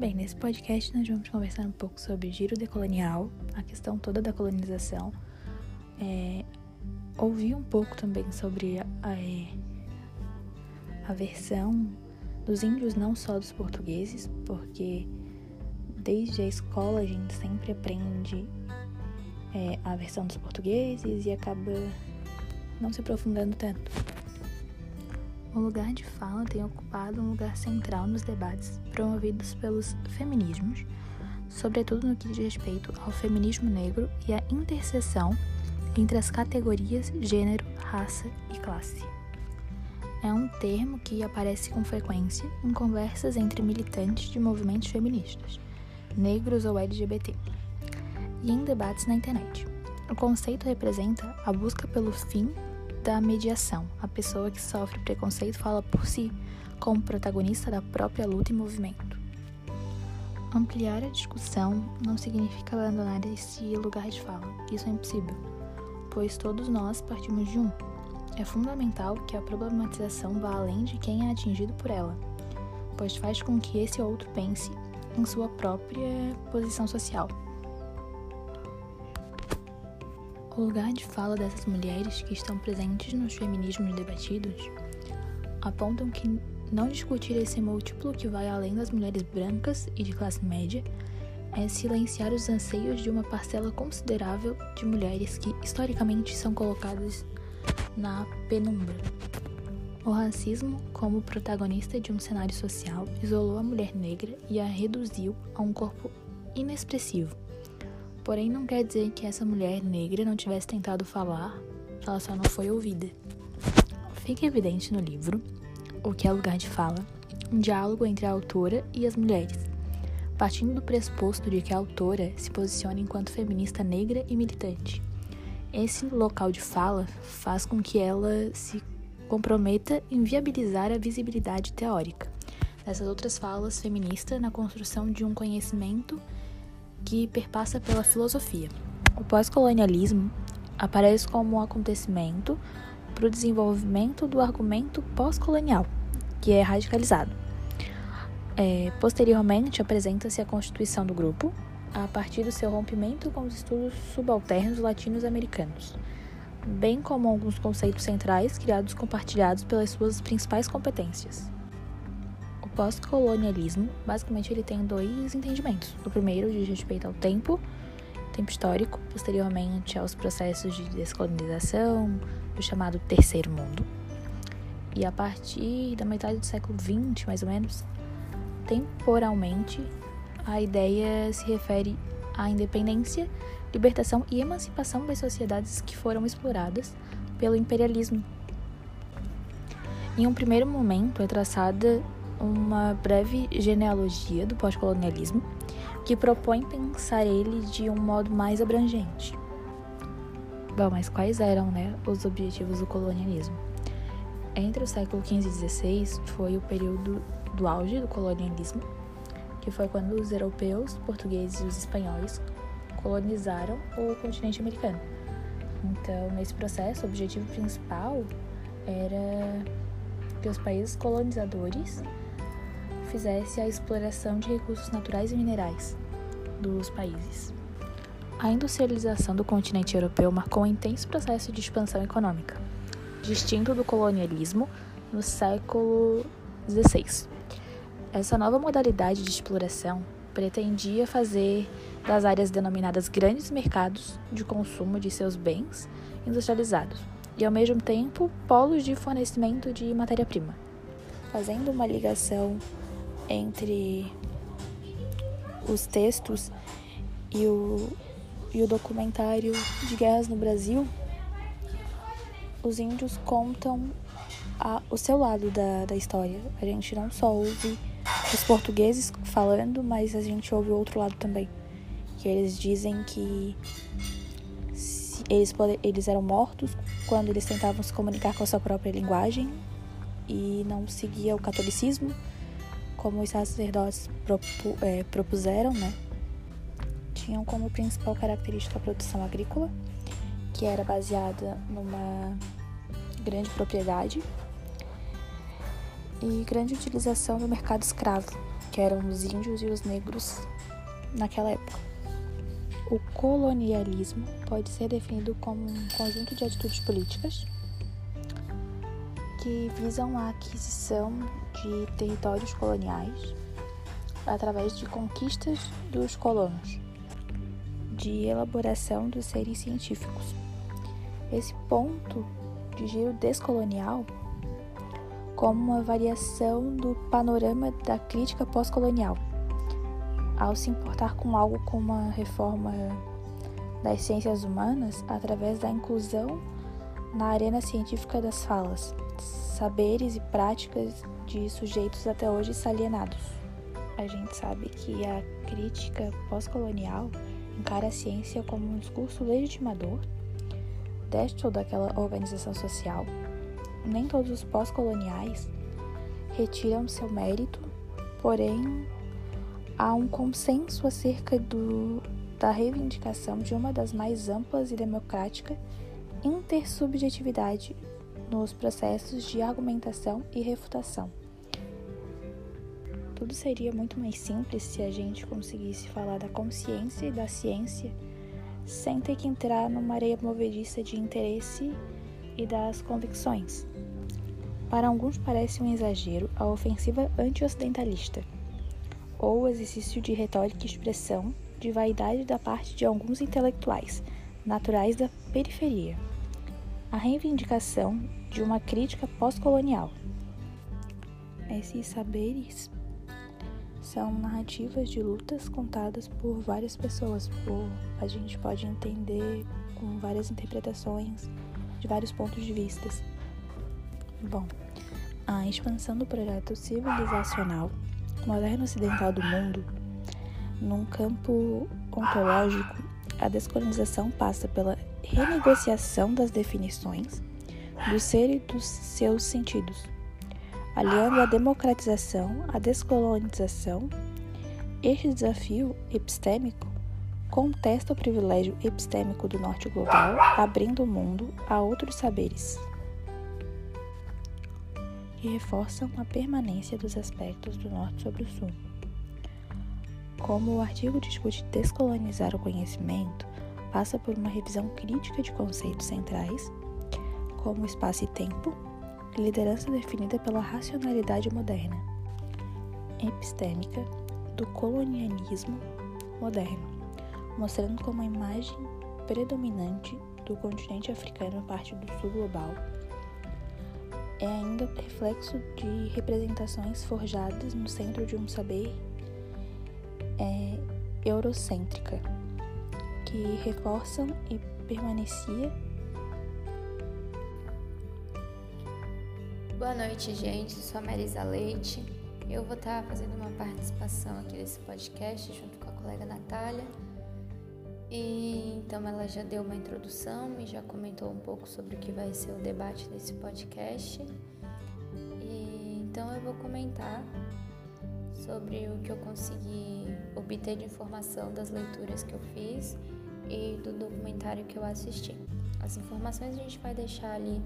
Bem, nesse podcast nós vamos conversar um pouco sobre giro decolonial, a questão toda da colonização, é, ouvir um pouco também sobre a, a, é, a versão dos índios, não só dos portugueses, porque desde a escola a gente sempre aprende é, a versão dos portugueses e acaba não se aprofundando tanto. O lugar de fala tem ocupado um lugar central nos debates promovidos pelos feminismos, sobretudo no que diz respeito ao feminismo negro e à interseção entre as categorias gênero, raça e classe. É um termo que aparece com frequência em conversas entre militantes de movimentos feministas, negros ou LGBT, e em debates na internet. O conceito representa a busca pelo fim da mediação. A pessoa que sofre preconceito fala por si, como protagonista da própria luta e movimento. Ampliar a discussão não significa abandonar esse lugar de fala. Isso é impossível, pois todos nós partimos de um. É fundamental que a problematização vá além de quem é atingido por ela, pois faz com que esse outro pense em sua própria posição social. O lugar de fala dessas mulheres que estão presentes nos feminismos debatidos apontam que não discutir esse múltiplo que vai além das mulheres brancas e de classe média é silenciar os anseios de uma parcela considerável de mulheres que historicamente são colocadas na penumbra. O racismo, como protagonista de um cenário social, isolou a mulher negra e a reduziu a um corpo inexpressivo Porém, não quer dizer que essa mulher negra não tivesse tentado falar, ela só não foi ouvida. Fica evidente no livro o que é lugar de fala, um diálogo entre a autora e as mulheres, partindo do pressuposto de que a autora se posiciona enquanto feminista negra e militante. Esse local de fala faz com que ela se comprometa em viabilizar a visibilidade teórica dessas outras falas feministas na construção de um conhecimento que perpassa pela filosofia. O pós-colonialismo aparece como um acontecimento para o desenvolvimento do argumento pós-colonial, que é radicalizado. É, posteriormente, apresenta-se a constituição do grupo, a partir do seu rompimento com os estudos subalternos latinos-americanos, bem como alguns conceitos centrais criados compartilhados pelas suas principais competências pós-colonialismo, basicamente ele tem dois entendimentos. O primeiro diz respeito ao tempo, tempo histórico, posteriormente aos processos de descolonização, do chamado Terceiro Mundo. E a partir da metade do século XX, mais ou menos, temporalmente, a ideia se refere à independência, libertação e emancipação das sociedades que foram exploradas pelo imperialismo. Em um primeiro momento, é traçada uma breve genealogia do pós-colonialismo que propõe pensar ele de um modo mais abrangente. Bom, mas quais eram né, os objetivos do colonialismo? Entre o século XV e XVI foi o período do auge do colonialismo, que foi quando os europeus, portugueses e os espanhóis colonizaram o continente americano. Então, nesse processo, o objetivo principal era que os países colonizadores fizesse a exploração de recursos naturais e minerais dos países. A industrialização do continente europeu marcou um intenso processo de expansão econômica, distinto do colonialismo no século XVI. Essa nova modalidade de exploração pretendia fazer das áreas denominadas grandes mercados de consumo de seus bens industrializados e, ao mesmo tempo, polos de fornecimento de matéria-prima. Fazendo uma ligação entre os textos e o, e o documentário de guerras no Brasil, os índios contam a, o seu lado da, da história. A gente não só ouve os portugueses falando, mas a gente ouve o outro lado também. Que eles dizem que eles, eles eram mortos quando eles tentavam se comunicar com a sua própria linguagem e não seguia o catolicismo como os sacerdotes propu, é, propuseram, né, tinham como principal característica a produção agrícola, que era baseada numa grande propriedade e grande utilização do mercado escravo, que eram os índios e os negros naquela época. O colonialismo pode ser definido como um conjunto de atitudes políticas que visam a aquisição de territórios coloniais através de conquistas dos colonos, de elaboração dos seres científicos. Esse ponto de giro descolonial como uma variação do panorama da crítica pós-colonial, ao se importar com algo como uma reforma das ciências humanas através da inclusão na arena científica das falas, saberes e práticas de sujeitos até hoje salienados. A gente sabe que a crítica pós-colonial encara a ciência como um discurso legitimador deste daquela organização social. Nem todos os pós-coloniais retiram seu mérito, porém há um consenso acerca do, da reivindicação de uma das mais amplas e democrática intersubjetividade nos processos de argumentação e refutação. Tudo seria muito mais simples se a gente conseguisse falar da consciência e da ciência sem ter que entrar numa areia movediça de interesse e das convicções. Para alguns parece um exagero a ofensiva anti-ocidentalista, ou o exercício de retórica e expressão de vaidade da parte de alguns intelectuais, naturais da periferia. A reivindicação de uma crítica pós-colonial. Esses saberes são narrativas de lutas contadas por várias pessoas, por a gente pode entender com várias interpretações de vários pontos de vista. Bom, a expansão do projeto civilizacional moderno ocidental do mundo, num campo ontológico, a descolonização passa pela renegociação das definições do ser e dos seus sentidos aliando a democratização à descolonização, este desafio epistêmico contesta o privilégio epistêmico do norte global, abrindo o mundo a outros saberes. E reforçam a permanência dos aspectos do norte sobre o sul. Como o artigo discute descolonizar o conhecimento, passa por uma revisão crítica de conceitos centrais, como espaço e tempo, liderança definida pela racionalidade moderna, epistêmica do colonialismo moderno, mostrando como a imagem predominante do continente africano, parte do sul global, é ainda reflexo de representações forjadas no centro de um saber é, eurocêntrica, que reforçam e permanecia Boa noite, gente. Eu sou a Marisa Leite. Eu vou estar fazendo uma participação aqui nesse podcast junto com a colega Natália. E então ela já deu uma introdução e já comentou um pouco sobre o que vai ser o debate desse podcast. E então eu vou comentar sobre o que eu consegui obter de informação das leituras que eu fiz e do documentário que eu assisti. As informações a gente vai deixar ali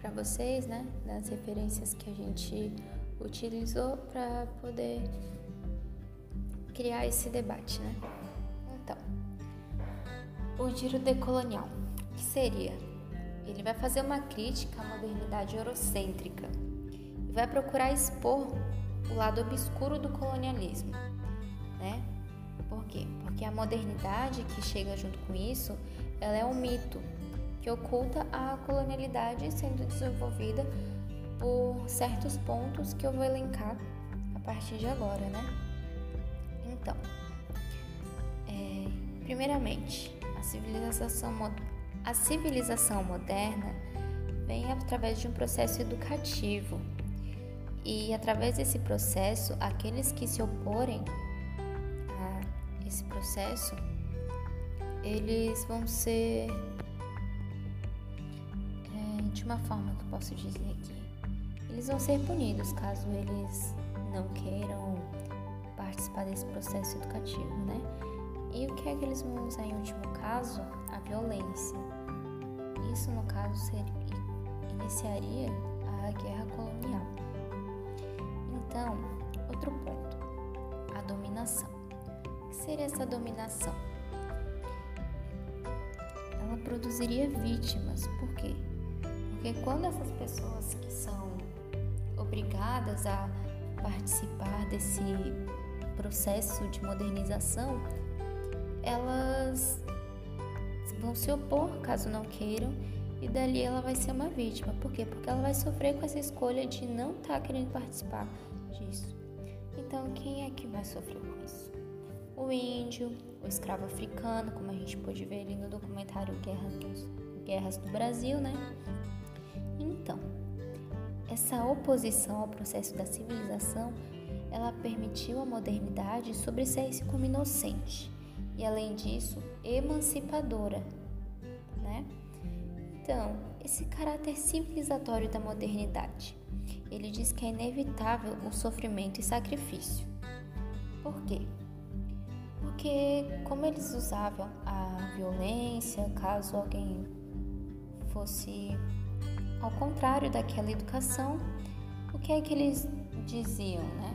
para vocês, né, das referências que a gente utilizou para poder criar esse debate, né? Então, o giro decolonial, que seria? Ele vai fazer uma crítica à modernidade eurocêntrica e vai procurar expor o lado obscuro do colonialismo, né? Por quê? Porque a modernidade que chega junto com isso, ela é um mito, que oculta a colonialidade sendo desenvolvida por certos pontos que eu vou elencar a partir de agora, né? Então, é, primeiramente, a civilização, a civilização moderna vem através de um processo educativo e através desse processo, aqueles que se oporem a esse processo, eles vão ser de uma forma que eu posso dizer aqui. Eles vão ser punidos caso eles não queiram participar desse processo educativo, né? E o que é que eles vão usar em último caso? A violência. Isso, no caso, seria, iniciaria a guerra colonial. Então, outro ponto. dominação. O que seria essa dominação? Ela produziria vítimas. Por quê? Porque quando essas pessoas que são obrigadas a participar desse processo de modernização, elas vão se opor caso não queiram e dali ela vai ser uma vítima. Por quê? Porque ela vai sofrer com essa escolha de não estar tá querendo participar disso. Então, quem é que vai sofrer com isso? O índio, o escravo africano, como a gente pôde ver ali no documentário Guerras, Guerras do Brasil, né? Então, essa oposição ao processo da civilização, ela permitiu a modernidade sobressair-se como inocente e, além disso, emancipadora, né? Então, esse caráter civilizatório da modernidade, ele diz que é inevitável o sofrimento e sacrifício. Por quê? Porque como eles usavam a violência, caso alguém fosse ao contrário daquela educação, o que é que eles diziam, né?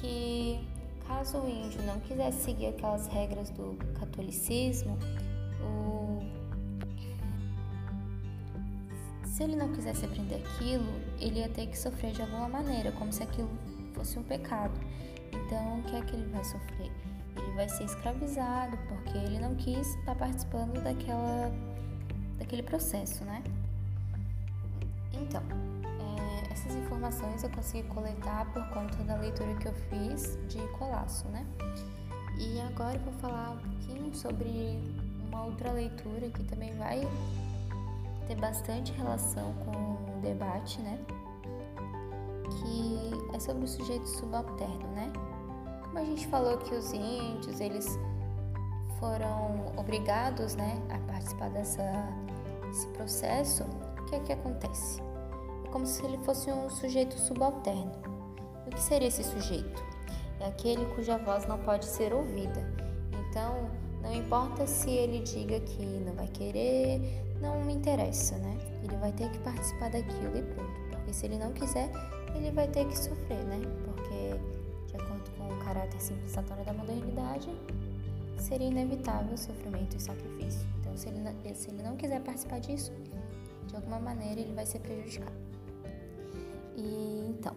Que caso o índio não quisesse seguir aquelas regras do catolicismo, o... se ele não quisesse aprender aquilo, ele ia ter que sofrer de alguma maneira, como se aquilo fosse um pecado. Então, o que é que ele vai sofrer? Ele vai ser escravizado porque ele não quis estar participando daquela, daquele processo, né? Então, é, essas informações eu consegui coletar por conta da leitura que eu fiz de Colasso, né? E agora eu vou falar um pouquinho sobre uma outra leitura que também vai ter bastante relação com o debate, né? Que é sobre o sujeito subalterno, né? Como a gente falou que os índios, eles foram obrigados, né, a participar dessa, desse processo, o que é que acontece? como se ele fosse um sujeito subalterno. O que seria esse sujeito? É aquele cuja voz não pode ser ouvida. Então, não importa se ele diga que não vai querer, não me interessa, né? Ele vai ter que participar daquilo e pronto. Porque se ele não quiser, ele vai ter que sofrer, né? Porque, de acordo com o caráter civilizatório da modernidade, seria inevitável sofrimento e sacrifício. Então, se ele, se ele não quiser participar disso, de alguma maneira ele vai ser prejudicado. E então,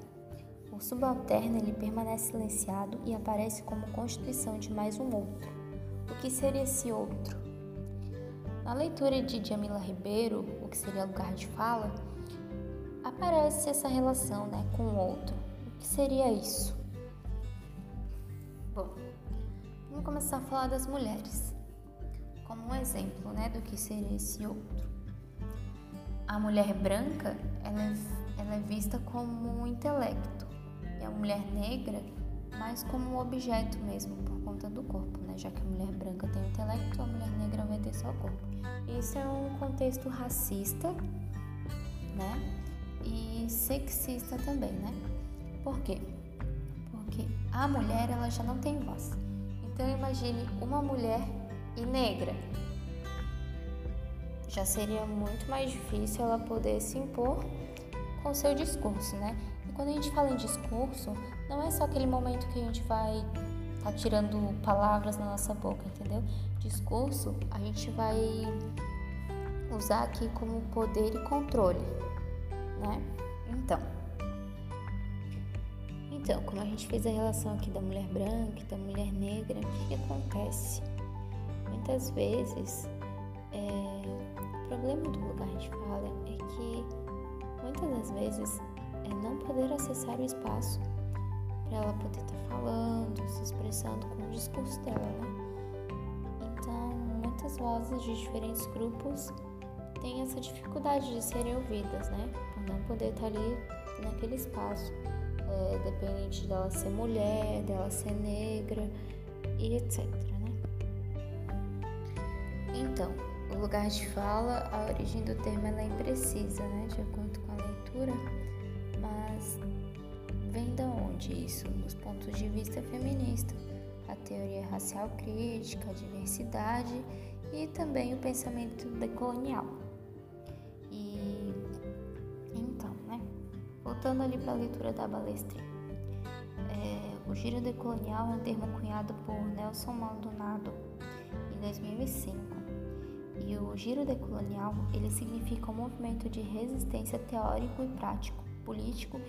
o subalterno ele permanece silenciado e aparece como constituição de mais um outro. O que seria esse outro? Na leitura de Jamila Ribeiro, o que seria lugar de fala, aparece essa relação né, com o outro. O que seria isso? Bom, vamos começar a falar das mulheres, como um exemplo né, do que seria esse outro. A mulher branca, ela é ela é vista como um intelecto e a mulher negra mais como um objeto mesmo por conta do corpo, né? Já que a mulher branca tem o intelecto, a mulher negra vai ter só o corpo. Isso é um contexto racista, né? E sexista também, né? Por quê? Porque a mulher ela já não tem voz. Então imagine uma mulher e negra. Já seria muito mais difícil ela poder se impor com seu discurso, né? E quando a gente fala em discurso, não é só aquele momento que a gente vai tá tirando palavras na nossa boca, entendeu? Discurso a gente vai usar aqui como poder e controle, né? Então, então, como a gente fez a relação aqui da mulher branca e da mulher negra, o que, acontece? Muitas vezes, é, o problema do lugar de fala é que muitas das vezes é não poder acessar o espaço para ela poder estar tá falando, se expressando com o discurso dela, né? Então, muitas vozes de diferentes grupos têm essa dificuldade de serem ouvidas, né? Por não poder estar ali naquele espaço, é, dependente dela ser mulher, dela ser negra e etc, né? Então, o lugar de fala, a origem do termo é imprecisa, né? De acordo com a leitura, mas vem da onde isso? Nos pontos de vista feminista, a teoria racial crítica, a diversidade e também o pensamento decolonial. E então, né? Voltando ali para a leitura da Balestrin. É, o o giro decolonial é um termo cunhado por Nelson Maldonado em 2005. E o giro decolonial, ele significa um movimento de resistência teórico e prático, político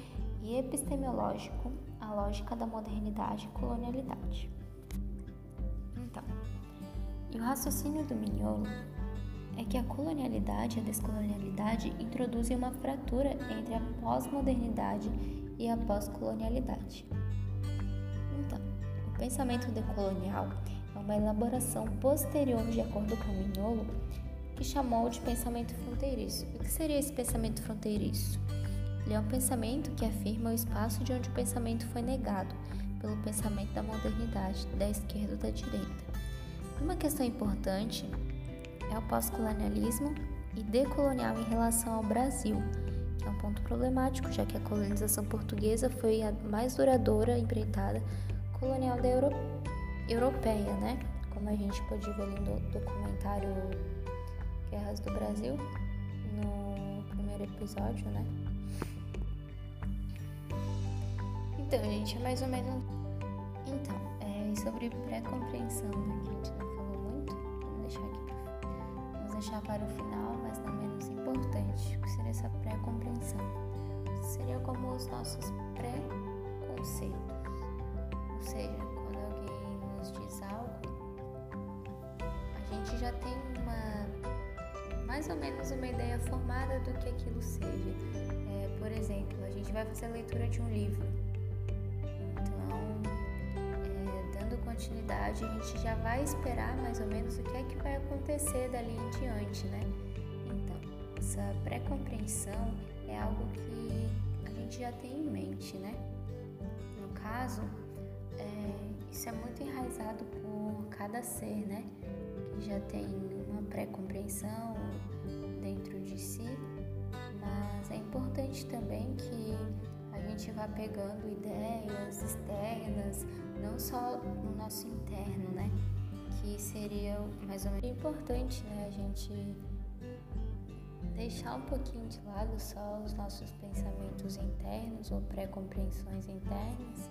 e epistemológico à lógica da modernidade e colonialidade. E o raciocínio do Mignolo é que a colonialidade e a descolonialidade introduzem uma fratura entre a pós-modernidade e a pós-colonialidade. Então, o pensamento decolonial é uma elaboração posterior, de acordo com Mignolo, que chamou de pensamento fronteiriço. O que seria esse pensamento fronteiriço? Ele é um pensamento que afirma o espaço de onde o pensamento foi negado pelo pensamento da modernidade, da esquerda ou da direita. Uma questão importante é o pós-colonialismo e decolonial em relação ao Brasil, que é um ponto problemático, já que a colonização portuguesa foi a mais duradoura empreitada colonial da Euro europeia, né? Como a gente pode ver no documentário Guerras do Brasil, no primeiro episódio, né? Então, gente, é mais ou menos. Então, sobre pré-compreensão, né? Que a gente não falou muito. Vamos deixar aqui Vamos deixar para o final, mas não menos importante, que seria essa pré-compreensão. Seria como os nossos pré-conceitos. Ou seja, quando alguém nos diz algo, a gente já tem uma mais ou menos uma ideia formada do que aquilo seja. É, por exemplo, a gente vai fazer a leitura de um livro continuidade, a gente já vai esperar mais ou menos o que é que vai acontecer dali em diante, né? Então, essa pré-compreensão é algo que a gente já tem em mente, né? No caso, é, isso é muito enraizado por cada ser, né? Que já tem uma pré-compreensão dentro de si, mas é importante também que gente vá pegando ideias externas, não só no nosso interno, né? Que seria mais ou menos importante, né? A gente deixar um pouquinho de lado só os nossos pensamentos internos ou pré-compreensões internas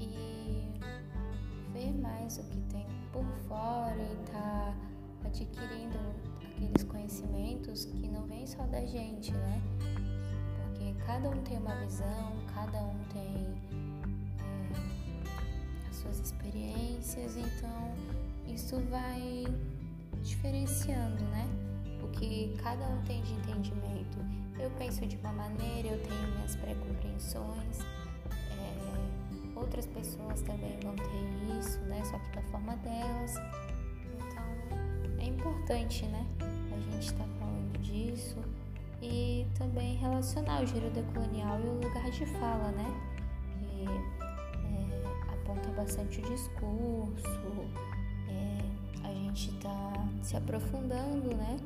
e ver mais o que tem por fora e tá adquirindo aqueles conhecimentos que não vêm só da gente, né? Cada um tem uma visão, cada um tem suas experiências, então isso vai diferenciando, né? O que cada um tem de entendimento. Eu penso de uma maneira, eu tenho minhas pré-compreensões, é, outras pessoas também vão ter isso, né? Só que da forma delas. Então é importante, né? A gente tá falando disso e também relacionar o giro decolonial e o lugar de fala, né? aponta bastante o discurso, é, a gente está se aprofundando, né?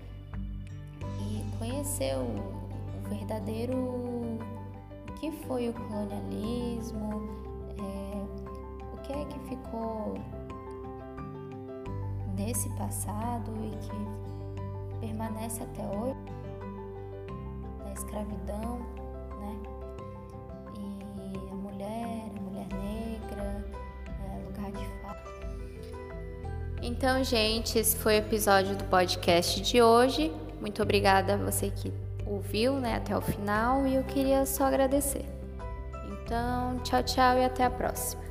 E conhecer o, o verdadeiro o que foi o colonialismo, é, o que é que ficou desse passado e que permanece até hoje, escravidão, né? E a mulher, a mulher negra, Então, gente, esse foi o episódio do podcast de hoje. Muito obrigada a você que ouviu né, até o final e eu queria só agradecer. Então, tchau, tchau e até a próxima.